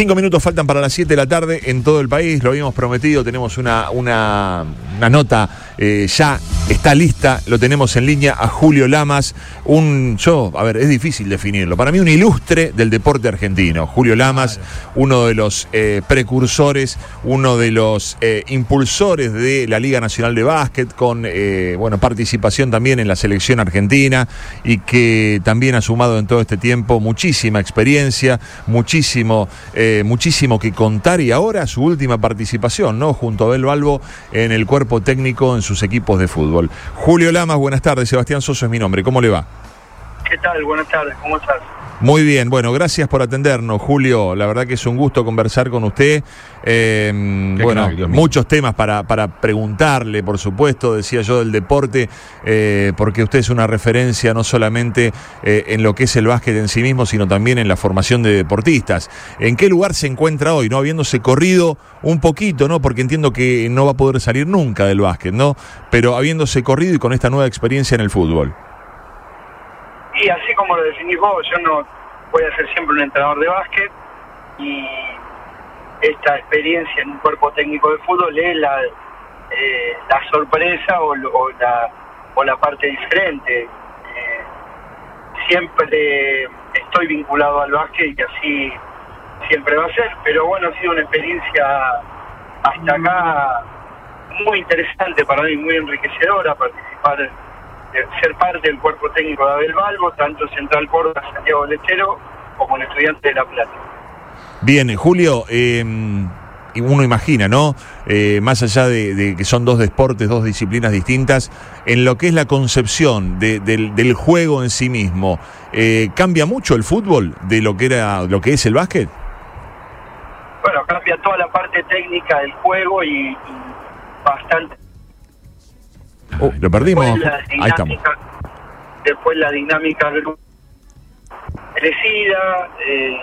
Cinco minutos faltan para las 7 de la tarde en todo el país, lo habíamos prometido, tenemos una, una, una nota eh, ya está lista, lo tenemos en línea a Julio Lamas, un, yo, a ver, es difícil definirlo, para mí un ilustre del deporte argentino. Julio Lamas, uno de los eh, precursores, uno de los eh, impulsores de la Liga Nacional de Básquet, con eh, bueno, participación también en la selección argentina y que también ha sumado en todo este tiempo muchísima experiencia, muchísimo, eh, muchísimo que contar y ahora su última participación, ¿no? Junto a Abel Balbo en el cuerpo técnico en sus equipos de fútbol. Julio Lamas, buenas tardes. Sebastián Soso es mi nombre. ¿Cómo le va? ¿Qué tal? Buenas tardes, ¿cómo estás? Muy bien, bueno, gracias por atendernos, Julio. La verdad que es un gusto conversar con usted. Eh, bueno, muchos temas para, para preguntarle, por supuesto, decía yo del deporte, eh, porque usted es una referencia no solamente eh, en lo que es el básquet en sí mismo, sino también en la formación de deportistas. ¿En qué lugar se encuentra hoy, no habiéndose corrido un poquito, no? Porque entiendo que no va a poder salir nunca del básquet, ¿no? Pero habiéndose corrido y con esta nueva experiencia en el fútbol. Y así como lo definís vos, yo no voy a ser siempre un entrenador de básquet y esta experiencia en un cuerpo técnico de fútbol es la, eh, la sorpresa o, o la, o la parte diferente. Eh, siempre estoy vinculado al básquet y así siempre va a ser, pero bueno, ha sido una experiencia hasta acá muy interesante para mí, muy enriquecedora participar, de ser parte del cuerpo técnico de Abel Balbo, tanto en Central Córdoba, Santiago del Estero, como en Estudiante de La Plata. Bien, Julio, eh, uno imagina, ¿no? Eh, más allá de, de que son dos deportes, dos disciplinas distintas, en lo que es la concepción de- del, del juego en sí mismo, eh, ¿cambia mucho el fútbol de lo que era, lo que es el básquet? Bueno, cambia toda la parte técnica del juego y, y bastante. Oh, lo perdimos. La Ahí estamos. dinámica, después la dinámica crecida, eh,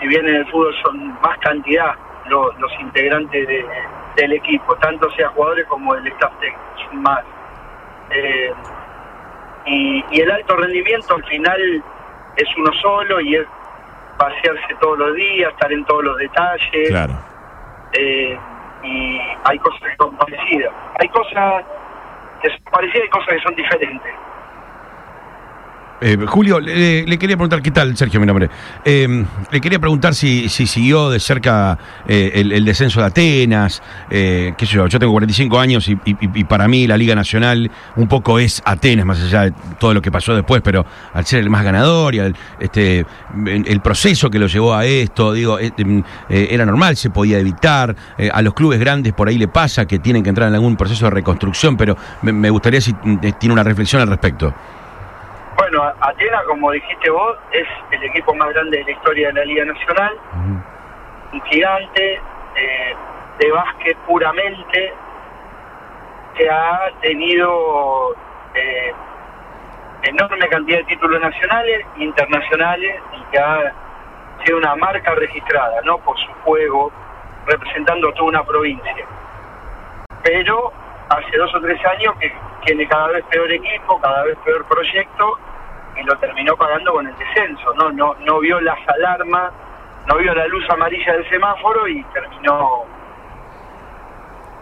si bien en el fútbol son más cantidad lo- los integrantes de- del equipo, tanto sea jugadores como el staff técnico, más. Eh, y, y el alto rendimiento al final es uno solo y es pasearse todos los días, estar en todos los detalles Claro. eh, y hay cosas que son parecidas. Hay cosas que son parecidas y cosas que son diferentes. Eh, Julio, le, quería preguntar, ¿qué tal, Sergio, mi nombre? Eh, le quería preguntar si, si siguió de cerca eh, el, descenso de Atenas, eh, qué sé yo, yo tengo 45 años y, y- y para mí la Liga Nacional un poco es Atenas, más allá de todo lo que pasó después, pero al ser el más ganador y al, este, el, proceso que lo llevó a esto, digo, em, era normal, se podía evitar, a los clubes grandes por ahí le pasa que tienen que entrar en algún proceso de reconstrucción, pero me, gustaría si tiene una reflexión al respecto. Bueno, A- Atenas, como dijiste vos, es el equipo más grande de la historia de la Liga Nacional, un gigante eh, de básquet puramente, que ha tenido eh, enorme cantidad de títulos nacionales, internacionales, y que ha sido una marca registrada, ¿no? Por su juego, representando a toda una provincia. Pero hace dos o tres años que tiene cada vez peor equipo, cada vez peor proyecto, y lo terminó pagando con el descenso, ¿no? No, no vio las alarmas, no vio la luz amarilla del semáforo y terminó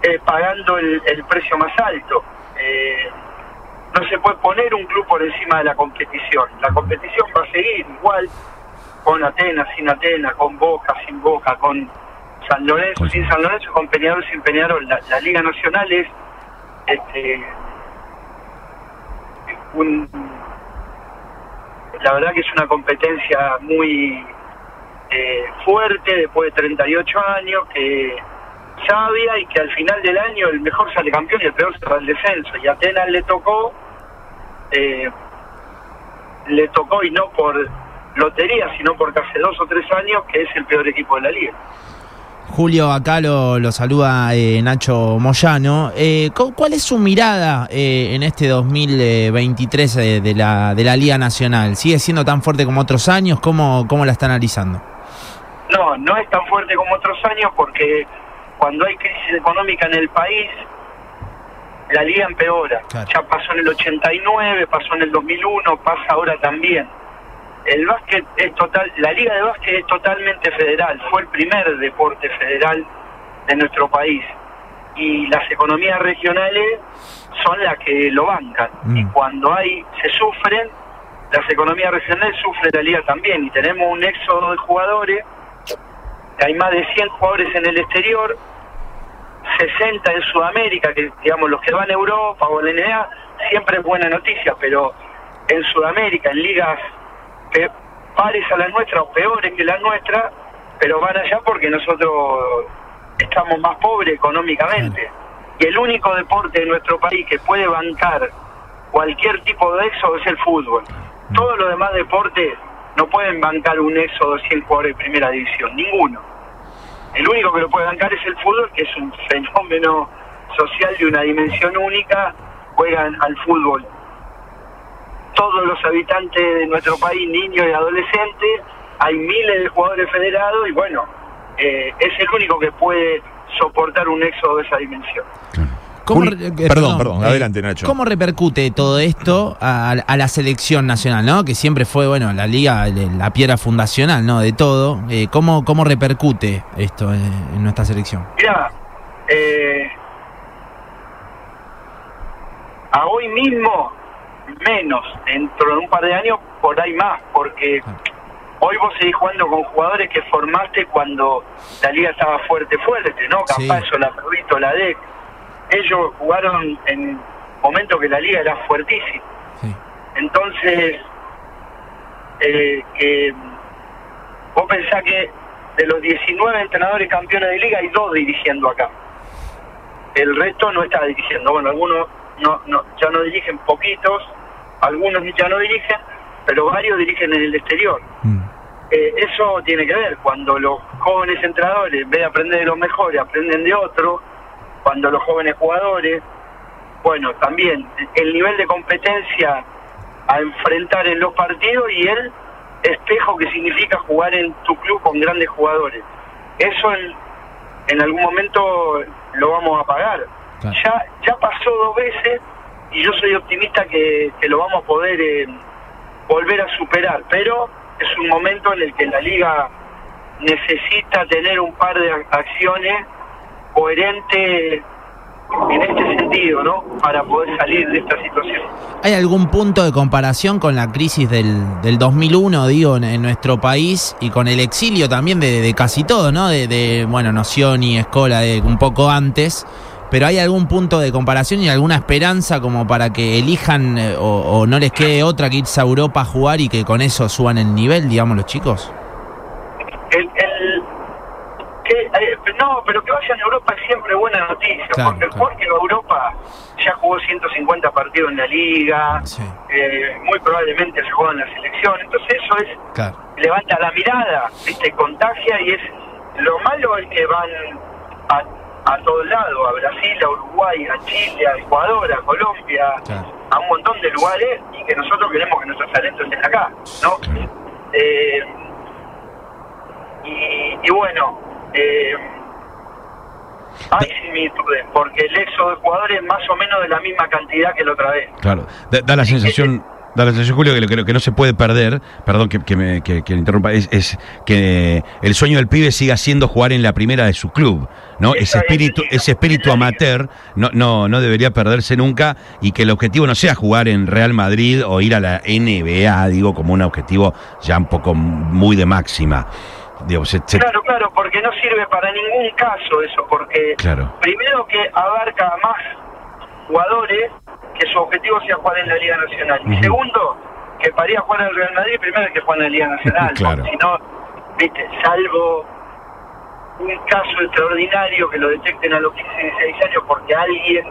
eh, pagando el, el precio más alto. Eh, no se puede poner un club por encima de la competición. La competición va a seguir igual, con Atenas, sin Atenas, con Boca, sin Boca, con San Lorenzo, sin San Lorenzo, con Peñarol, sin Peñarol. La, la Liga Nacional es este, un, la verdad que es una competencia muy eh, fuerte después de 38 años, que sabia y que al final del año el mejor sale campeón y el peor se va al descenso. Y Atenas le tocó, eh, le tocó y no por lotería, sino porque hace dos o tres años que es el peor equipo de la liga. Julio, acá lo, lo saluda eh, Nacho Moyano. Eh, cu- ¿Cuál es su mirada eh, en este 2023 eh, de, la, de la Liga Nacional? ¿Sigue siendo tan fuerte como otros años? ¿Cómo, cómo la está analizando? No, no es tan fuerte como otros años porque cuando hay crisis económica en el país, la liga empeora. Claro. Ya pasó en el 89, pasó en el 2001, pasa ahora también. El básquet es total, la liga de básquet es totalmente federal, fue el primer deporte federal de nuestro país. Y las economías regionales son las que lo bancan. Mm. y cuando hay se sufren las economías regionales sufre la liga también. Y tenemos un éxodo de jugadores hay más de 100 jugadores en el exterior 60 en Sudamérica que digamos los que van a Europa o a la NBA siempre es buena noticia pero en Sudamérica en ligas pe- pares a las nuestras o peores que las nuestras pero van allá porque nosotros estamos más pobres económicamente y el único deporte de nuestro país que puede bancar cualquier tipo de éxodo es el fútbol. Todos los demás deportes no pueden bancar un éxodo de 100 jugadores de primera división, ninguno. El único que lo puede bancar es el fútbol, que es un fenómeno social de una dimensión única, juegan al fútbol todos los habitantes de nuestro país, niños y adolescentes, hay miles de jugadores federados y bueno, eh, es el único que puede soportar un éxodo de esa dimensión. ¿Cómo eh, perdón, perdón, adelante, Nacho. ¿Cómo repercute todo esto a, a la selección nacional, no? Que siempre fue, bueno, la liga, la piedra fundacional, ¿no? De todo. Eh, ¿cómo, ¿Cómo repercute esto en, en nuestra selección? Mira, eh, a hoy mismo menos, dentro de un par de años por ahí más, porque hoy vos seguís jugando con jugadores que formaste cuando la liga estaba fuerte, fuerte, ¿no? Sí. Campazo, la Perrito, la DEC. Ellos jugaron en momentos que la liga era fuertísima. Sí. Entonces, eh, que vos pensás que de los 19 entrenadores campeones de liga hay dos dirigiendo acá. El resto no está dirigiendo. Bueno, algunos no, no, ya no dirigen poquitos, algunos ya no dirigen, pero varios dirigen en el exterior. Mm. Eh, eso tiene que ver cuando los jóvenes entrenadores, en vez de aprender de los mejores, aprenden de otros, cuando los jóvenes jugadores, bueno, también el nivel de competencia a enfrentar en los partidos y el espejo que significa jugar en tu club con grandes jugadores. Eso en, en algún momento lo vamos a pagar. Claro. Ya, ya pasó dos veces y yo soy optimista que, que lo vamos a poder eh, volver a superar, pero es un momento en el que la liga necesita tener un par de ac- acciones coherentes en este sentido, ¿no? Para poder salir de esta situación. ¿Hay algún punto de comparación con la crisis del, del 2001, digo, en, en nuestro país y con el exilio también de, de casi todo, ¿no? De, de, bueno, Noción y Escola de un poco antes. Pero ¿hay algún punto de comparación y alguna esperanza como para que elijan eh, o, o no les quede otra que irse a Europa a jugar y que con eso suban el nivel, digamos, los chicos? El, el, que, eh, no, pero que vayan a Europa es siempre buena noticia, Claro, porque el claro. jugador que va a Europa ya jugó 150 partidos en la liga, Sí. eh, muy probablemente se juega en la selección, entonces eso es Claro. levanta la mirada, ¿viste? contagia y es lo malo es que van a, a todos lados, a Brasil, a Uruguay, a Chile, a Ecuador, a Colombia, Claro. a un montón de lugares y que nosotros queremos que nuestros talentos estén acá, ¿no? Eh, y, y bueno, eh, hay similitudes, porque el éxodo de jugadores es más o menos de la misma cantidad que la otra vez. Claro, da, da la sensación, da la sensación, Julio, que lo que, lo que no se puede perder, perdón que, que me que, interrumpa, es, es que el sueño del pibe siga siendo jugar en la primera de su club, ¿no? Ese espíritu, ese espíritu amateur no, no, no debería perderse nunca y que el objetivo no sea jugar en Real Madrid o ir a la NBA, digo, como un objetivo ya un poco muy de máxima. Digo, se- se- Claro, claro, porque no sirve para ningún caso eso, porque Claro. primero que abarca más jugadores que su objetivo sea jugar en la Liga Nacional. Y segundo, que para ir a jugar en el Real Madrid, primero que jugar en la Liga Nacional. Claro. Si no, viste, salvo un caso extraordinario que lo detecten a los 15, 16 años porque alguien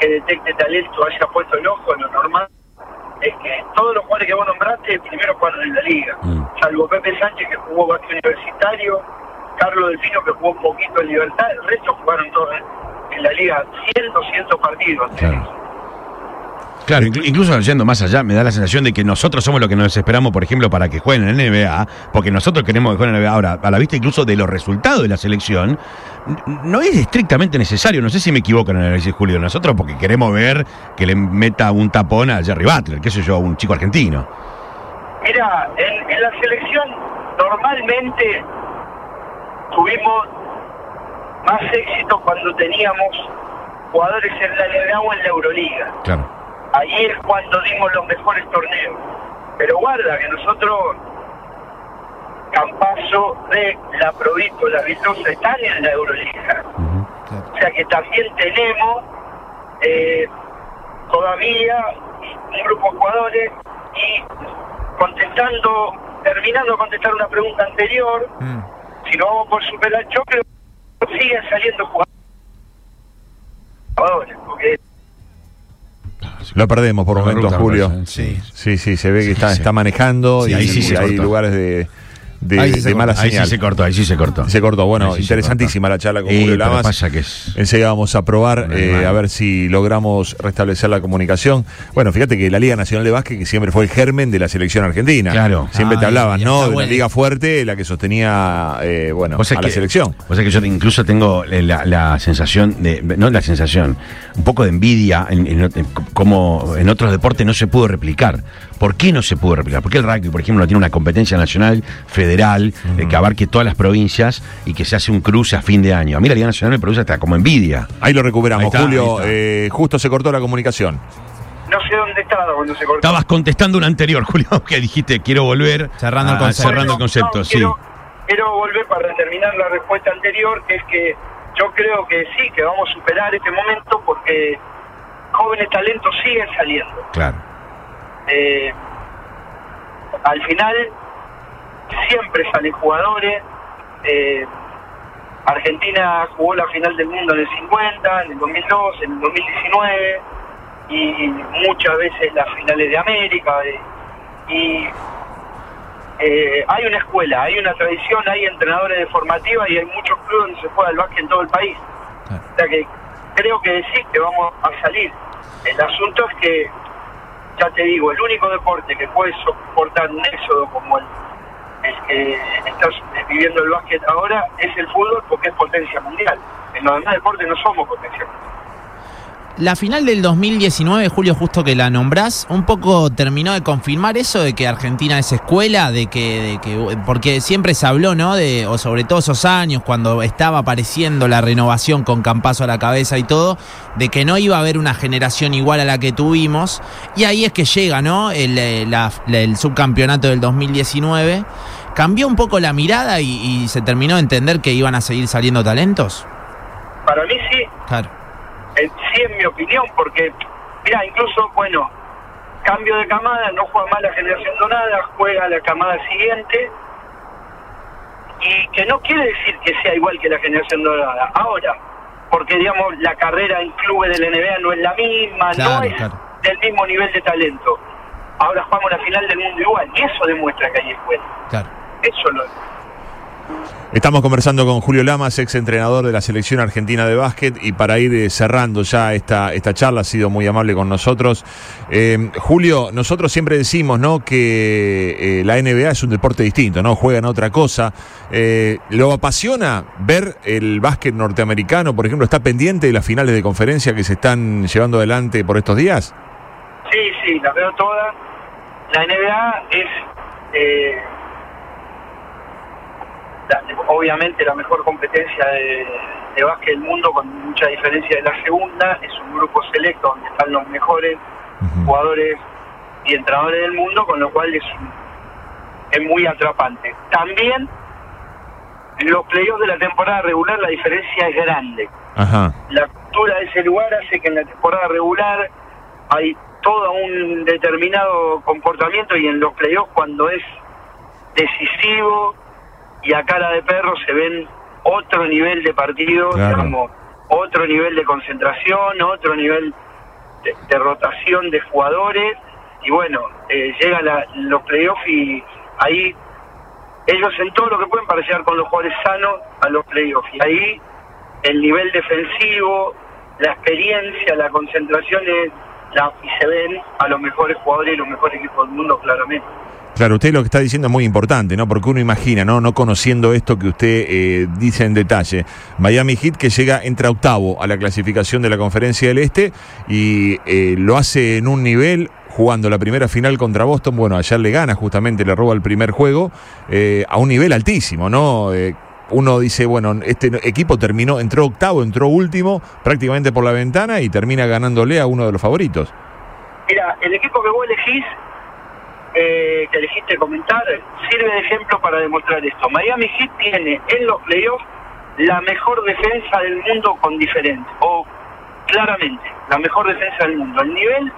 que detecte talento haya puesto el ojo, lo normal es que todos los jugadores que vos nombraste primero jugaron en la liga, Mm. salvo Pepe Sánchez que jugó básquet universitario, Carlos Delfino que jugó un poquito en Libertad, el resto jugaron todos en, la liga 100, 200 partidos. Claro. Claro, inclu- incluso yendo más allá, me da la sensación de que nosotros somos los que nos esperamos, por ejemplo, para que jueguen en la NBA, porque nosotros queremos que jueguen en la NBA. Ahora, a la vista incluso de los resultados de la selección, no es estrictamente necesario, no sé si me equivoco en el análisis, Julio, nosotros porque queremos ver que le meta un tapón a Jerry Butler, qué sé yo, a un chico argentino. Mira, en, en la selección normalmente tuvimos más éxito cuando teníamos jugadores en la NBA o en la Euroliga. Claro. Ahí es cuando dimos los mejores torneos. Pero guarda que nosotros, Campazo, de la Provito, la Vistosa, están en la Euroliga. O sea que también tenemos eh, todavía un grupo de jugadores y contestando, terminando de contestar una pregunta anterior, Mm. si no vamos por superar, yo creo que siguen saliendo jugadores, porque Lo perdemos por momentos, Julio. Sí. Sí, sí, se ve que Sí, está, sí. está manejando Sí, y ahí sí se hay cortó. lugares de, de, Ahí sí de mala Ahí sí señal. se cortó, ahí sí se cortó. Se cortó. Bueno, sí interesantísima cortó. la charla con Eh, Julio Lamas. pasa que es- Enseguida vamos a probar eh, a ver si logramos restablecer la comunicación. Bueno, fíjate que la Liga Nacional de Básquet, que siempre fue el germen de la selección argentina. Claro. Siempre te Ah, hablaban, ya ¿no? De una bueno. liga fuerte, la que sostenía, eh, bueno, a la selección. Vos sabés que yo incluso tengo eh, la, la sensación de, no la sensación, un poco de envidia en, en- en cómo en otros deportes no se pudo replicar. ¿Por qué no se pudo replicar? Porque el rugby, por ejemplo, no tiene una competencia nacional, federal, eh, que abarque todas las provincias y que se hace un cruce a fin de año. A mí la Liga Nacional me produce hasta como envidia. Ahí lo recuperamos, Ahí está, Julio. eh, justo se cortó la comunicación. no sé dónde estaba cuando se cortó. Estabas contestando un anterior, Julio, que dijiste quiero volver. Cerrando el concepto. Cerrando el concepto, no, sí. Quiero, quiero volver para terminar la respuesta anterior, que es que yo creo que sí, que vamos a superar este momento porque jóvenes talentos siguen saliendo. Claro. Eh, al final siempre salen jugadores. eh, Argentina jugó la final del mundo en el 50, en el 2002, en el 2019 y muchas veces las finales de América. eh, y eh, hay una escuela, hay una tradición, hay entrenadores de formativa y hay muchos clubes donde se juega el básquet en todo el país. O sea que creo que sí, que vamos a salir. El asunto es que, ya te digo, el único deporte que puede soportar un éxodo como el, que está viviendo el básquet ahora es el fútbol porque es potencia mundial. En los demás deportes no somos potencia mundial. La final del 2019, Julio, justo que la nombrás, un poco terminó de confirmar eso de que Argentina es escuela, de que, de que porque siempre se habló, ¿no? De, o sobre todo esos años, cuando estaba apareciendo la renovación con Campazo a la cabeza y todo, de que no iba a haber una generación igual a la que tuvimos. Y ahí es que llega, ¿no? El, eh, la- la- el subcampeonato del 2019. Cambió un poco la mirada y, y se terminó de entender que iban a seguir saliendo talentos. Para mí sí, Claro. Eh, sí, en mi opinión, porque, mira, incluso, bueno, cambio de camada, no juega más la generación donada, juega la camada siguiente, y que no quiere decir que sea igual que la generación dorada. Ahora, porque, digamos, la carrera en clubes del NBA no es la misma, Claro, no es claro. del mismo nivel de talento. Ahora jugamos la final del mundo igual, y eso demuestra que hay escuela. Claro. Eso lo Estamos conversando con Julio Lamas, ex entrenador de la selección argentina de básquet, y para ir eh, cerrando ya esta, esta charla, ha sido muy amable con nosotros. Eh, Julio, nosotros siempre decimos ¿no? que eh, la NBA es un deporte distinto, ¿no? Juegan otra cosa. ¿Lo apasiona ver el básquet norteamericano? Por ejemplo, ¿está pendiente de las finales de conferencia que se están llevando adelante por estos días? Sí, sí, las veo todas. La NBA es, obviamente, la mejor competencia de, de básquet del mundo, con mucha diferencia de la segunda. Es un grupo selecto donde están los mejores jugadores y entrenadores del mundo, con lo cual es, es muy atrapante. También, en los playoffs de la temporada regular, la diferencia es grande Ajá. la cultura de ese lugar hace que en la temporada regular hay todo un determinado comportamiento y en los playoffs cuando es decisivo y a cara de perro se ven otro nivel de partido, Claro. digamos, otro nivel de concentración, otro nivel de, de rotación de jugadores y bueno, eh, llegan la- los playoffs y ahí ellos en todo lo que pueden para llegar con los jugadores sanos a los playoffs y ahí el nivel defensivo, la experiencia, la concentración es la, y se ven a los mejores jugadores y los mejores equipos del mundo claramente. Claro, usted lo que está diciendo es muy importante, ¿no? Porque uno imagina, ¿no? No conociendo esto que usted eh, dice en detalle. Miami Heat que llega, entra octavo a la clasificación de la Conferencia del Este y eh, lo hace en un nivel jugando la primera final contra Boston. Bueno, ayer le gana justamente, le roba el primer juego eh, a un nivel altísimo, ¿no? Uno dice, bueno, este equipo terminó, entró octavo, entró último, prácticamente por la ventana y termina ganándole a uno de los favoritos. Mira, el equipo que vos elegís, eh, que elegiste comentar, sirve de ejemplo para demostrar esto. Miami Heat tiene en los playoffs la mejor defensa del mundo con diferente, o claramente, la mejor defensa del mundo. El nivel,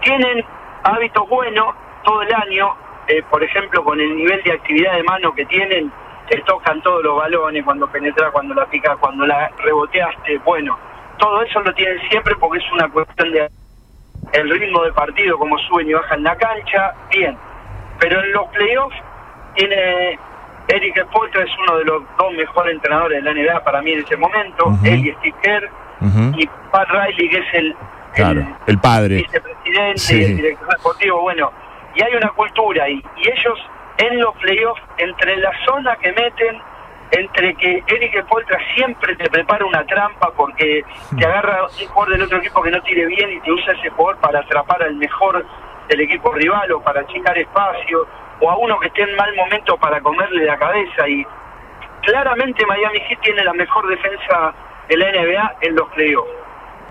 tienen hábitos buenos todo el año, eh, por ejemplo, con el nivel de actividad de mano que tienen, te tocan todos los balones, cuando penetras, cuando la picas, cuando la reboteaste, bueno, todo eso lo tienen siempre porque es una cuestión de el ritmo de partido, como suben y bajan la cancha, bien. Pero en los playoffs tiene Eric Spolstra es uno de los dos mejores entrenadores de la NBA para mí en ese momento, él y Steve Kerr, y Pat Riley que es el, el, padre, vicepresidente y el director deportivo, bueno, y hay una cultura ahí, y ellos en los playoffs, entre la zona que meten, entre que Eric Poltra siempre te prepara una trampa porque te agarra un jugador del otro equipo que no tire bien y te usa ese jugador para atrapar al mejor del equipo rival o para achicar espacio, o a uno que esté en mal momento para comerle la cabeza. Y claramente Miami Heat tiene la mejor defensa de la NBA en los playoffs.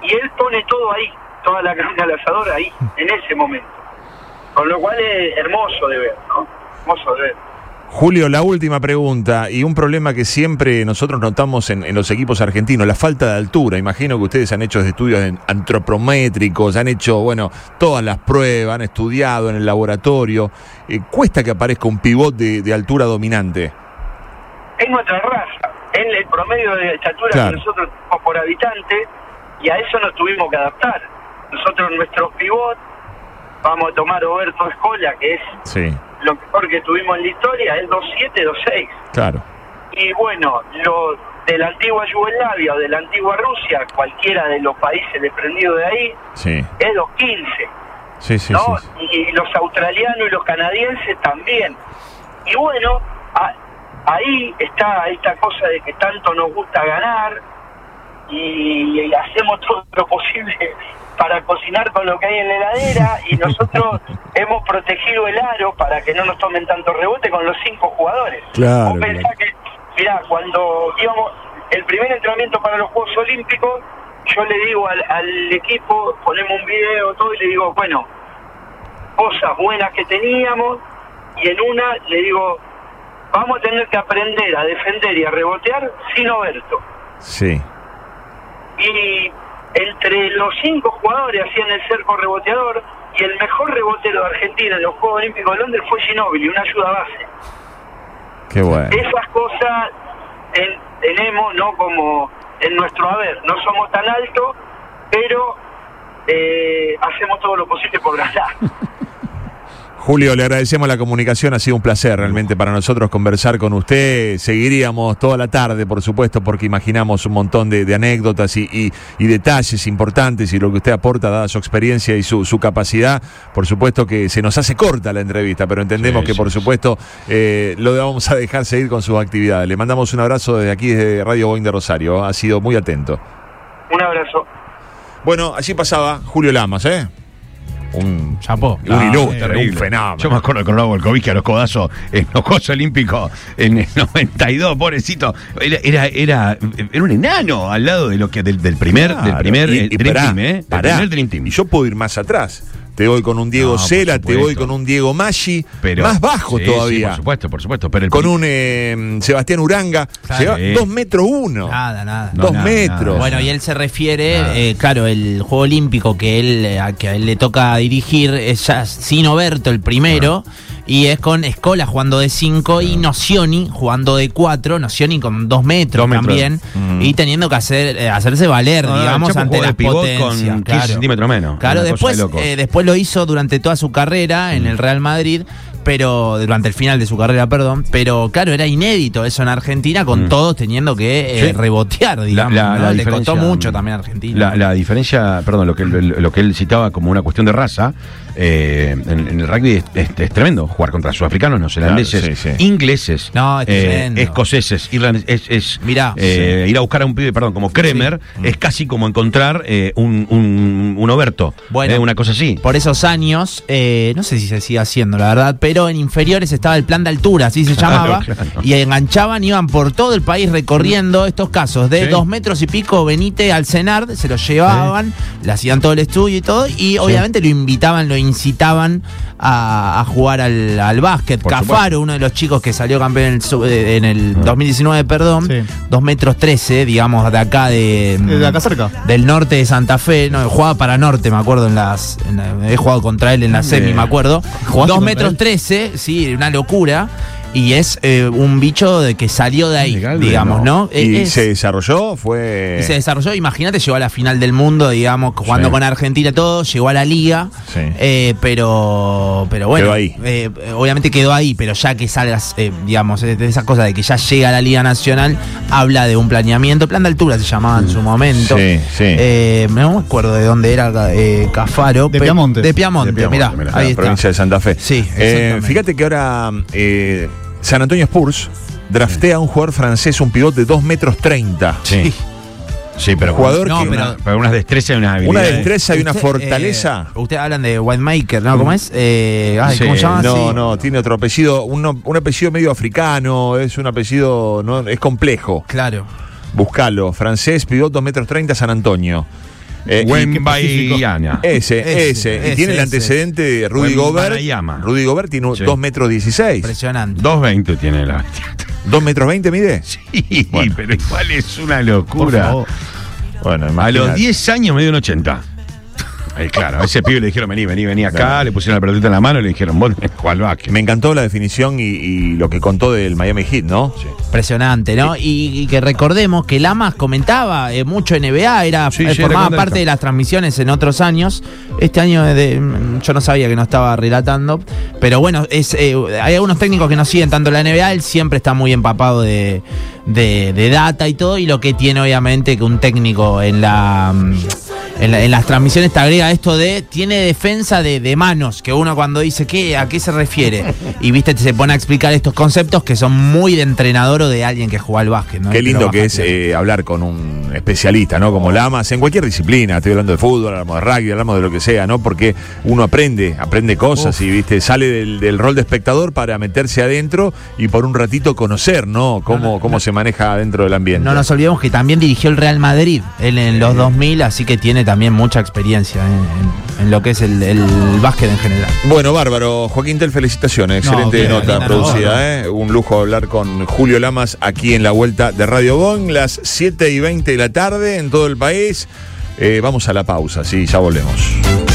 Y él pone todo ahí, toda la carne al asador ahí, en ese momento. Con lo cual es hermoso de ver, ¿no? Julio, la última pregunta y un problema que siempre nosotros notamos en, los equipos argentinos, la falta de altura. Imagino que ustedes han hecho estudios antropométricos, han hecho, bueno, todas las pruebas, han estudiado en el laboratorio. Eh, ¿Cuesta que aparezca un pivot de, altura dominante? Es nuestra raza, es el promedio de estatura que nosotros tenemos por habitante y a eso nos tuvimos que adaptar. Nosotros, nuestros pivots, vamos a tomar Oberto Escola, que es sí lo mejor que tuvimos en la historia es 2-7, 2-6. Claro. Y bueno, lo de la antigua Yugoslavia o de la antigua Rusia, cualquiera de los países desprendidos de ahí, sí. es 2-15. Sí, sí, ¿no? sí, Y los australianos y los canadienses también. Y bueno, ahí está esta cosa de que tanto nos gusta ganar y hacemos todo lo posible para cocinar con lo que hay en la heladera y nosotros hemos protegido el aro para que no nos tomen tanto rebote con los cinco jugadores. Claro. que, mirá, cuando íbamos, el primer entrenamiento para los Juegos Olímpicos, yo le digo al, al equipo, ponemos un video, todo, y le digo, bueno, cosas buenas que teníamos, y en una le digo, vamos a tener que aprender a defender y a rebotear sin Oberto. Sí. Y entre los cinco jugadores hacían el cerco reboteador y el mejor rebotero de Argentina en los Juegos Olímpicos de Londres fue Ginóbili, una ayuda base. Qué bueno. Esas cosas tenemos, ¿no? Como en nuestro haber, no somos tan altos, pero eh, hacemos todo lo posible por ganar. Julio, le agradecemos la comunicación, ha sido un placer realmente para nosotros conversar con usted. Seguiríamos toda la tarde, por supuesto, porque imaginamos un montón de, anécdotas y, detalles importantes y lo que usted aporta, dada su experiencia y su, capacidad. Por supuesto que se nos hace corta la entrevista, pero entendemos que, por supuesto, eh, lo vamos a dejar seguir con sus actividades. Le mandamos un abrazo desde aquí, desde Radio Boeing de Rosario. Ha sido muy atento. Un abrazo. Bueno, allí pasaba Julio Lamas, ¿eh? Un chapó. Un ah, ilustre, un fenómeno. Yo me acuerdo con Lobo Volkovich a los codazos en los Juegos Olímpicos en el 92, pobrecito. Era, era, era, era un enano al lado de lo que del, primer, del primer y, Dream Team, ¿eh? primer Dream Team. Y yo puedo ir más atrás te voy con un Diego Cela, te voy con un Diego Maggi, más bajo todavía. por supuesto, por supuesto. Pero con un eh, Sebastián Uranga, dos metros uno. Nada, nada. dos metros. Bueno, y él se refiere, eh, claro, el Juego Olímpico que él, a que a él le toca dirigir es ya sin Oberto el primero. Y es con Escola jugando de 5 y Nocioni jugando de 4, Nocioni con 2 metros, también, mm. y teniendo que hacer eh, hacerse valer, digamos, ante las potencias. Con 15 centímetros menos. Claro, después, eh, después lo hizo durante toda su carrera en mm. el Real Madrid pero durante el final de su carrera, perdón, pero claro, era inédito eso en Argentina, con Mm. todos teniendo que eh, Sí. rebotear, digamos. la- ¿no? la Le costó mucho también a Argentina. La, la diferencia, perdón, lo que, lo, lo que él citaba como una cuestión de raza, eh, en, en el rugby es, es- es tremendo jugar contra sudafricanos, neozelandeses, Claro, sí, sí. ingleses, No, es eh, escoceses, irlandeses. Es, es, Mirá. eh, ir a buscar a un pibe, perdón, como Kremer, es casi como encontrar eh, un, un, un Oberto, Bueno. eh, una cosa así. Por esos años, eh, no sé si se sigue haciendo, la verdad, pero en inferiores estaba el plan de altura, así se Claro, llamaba, claro. y enganchaban, iban por todo el país recorriendo estos casos de Sí. dos metros y pico, Benítez al Senard, se los llevaban, le hacían todo el estudio y todo, y obviamente lo invitaban, lo incitaban a, a jugar al, al básquet. Por Cafaro, uno de los chicos que salió campeón en el, sub- eh, en el 2019, perdón, Sí. dos metros 13, digamos, de acá de... Eh, De acá cerca. del norte de Santa Fe, no, jugaba para norte, me acuerdo, en las. en la- he jugado contra él en la semi, Bien. me acuerdo. ¿Jugaste Dos contra metros él? trece, sí, una locura. Y es eh, un bicho de que salió de ahí, Legal, digamos, ¿no? Y Eh, es- se desarrolló, fue. y se desarrolló, imagínate, llegó a la final del mundo, digamos, jugando Sí. con Argentina y todo, llegó a la liga, Sí. eh, pero pero bueno, Quedó ahí. eh, obviamente quedó ahí, pero ya que salgas, eh, digamos, de esas cosas de que ya llega a la Liga Nacional, habla de un planeamiento, plan de altura se llamaba en su momento. Sí, sí. Eh, no me acuerdo de dónde era eh, Cafaro. De Piamonte. De Piamonte, Piamonte, mirá, mirá. ahí la está. provincia de Santa Fe. Sí, Eh, fíjate que ahora eh, San Antonio Spurs draftea a un jugador francés, un pivote de 2 metros 30. Sí. Sí, pero Jugador No, que- pero- pero unas destrezas y unas Una habilidades. destreza y una Usted, fortaleza. eh, Ustedes hablan de Winemaker, ¿no? ¿Cómo es? Eh, ay, ¿Cómo se llama? no, Sí. no, tiene otro apellido, uno- un apellido medio africano, es un apellido, no, es complejo. Claro. Buscalo, francés, pivote 2 metros 30, San Antonio. Eh, Wembaiana. Ese, ese, Ese, Y ese, tiene el antecedente de Rudy Gobert. Rudy Gobert tiene Sí. 2 metros 16. Impresionante. 2.20 tiene la 2 metros 20 mide. Sí, Bueno. pero igual es una Por locura. favor. Bueno, A imagínate. los 10 años me dio un 80. Eh, claro, a ese pibe le dijeron, vení, vení, vení acá, Claro. le pusieron la pelotita en la mano y le dijeron, vos al básquet. Me encantó la definición y, y lo que contó del Miami Heat, ¿no? Impresionante, ¿no? Y, y que recordemos que Lamas comentaba eh, mucho NBA, era, Sí, eh, sí, formaba era parte de las transmisiones en otros años. Este año de- mm, yo no sabía que no estaba relatando, pero bueno, es, eh, hay algunos técnicos que no siguen tanto la NBA, él siempre está muy empapado de, de- de data y todo, y lo que tiene obviamente que un técnico en la... En, la- en las transmisiones te agrega esto de tiene defensa de, de manos, que uno cuando dice ¿qué, a qué se refiere y viste se pone a explicar estos conceptos que son muy de entrenador o de alguien que juega al básquet. ¿no? Qué lindo que es eh, hablar con un especialista, ¿no? Como Lamas, en cualquier disciplina. Estoy hablando de fútbol, hablamos de rugby, hablamos de lo que sea, ¿no? Porque uno aprende, aprende cosas y, viste, sale del, del rol de espectador para meterse adentro y por un ratito conocer, ¿no? Cómo, cómo se maneja dentro del ambiente. No nos olvidemos que también dirigió el Real Madrid él en los 2000, así que tiene también mucha experiencia en, en lo que es el, el básquet en general. Bueno, bárbaro. Joaquín Tel, felicitaciones. No, Excelente bien, nota producida. ¿eh? Un lujo hablar con Julio Lamas aquí en la vuelta de Radio Bon, las 7 y 20 de la tarde en todo el país. Eh, vamos a la pausa, sí, ya volvemos.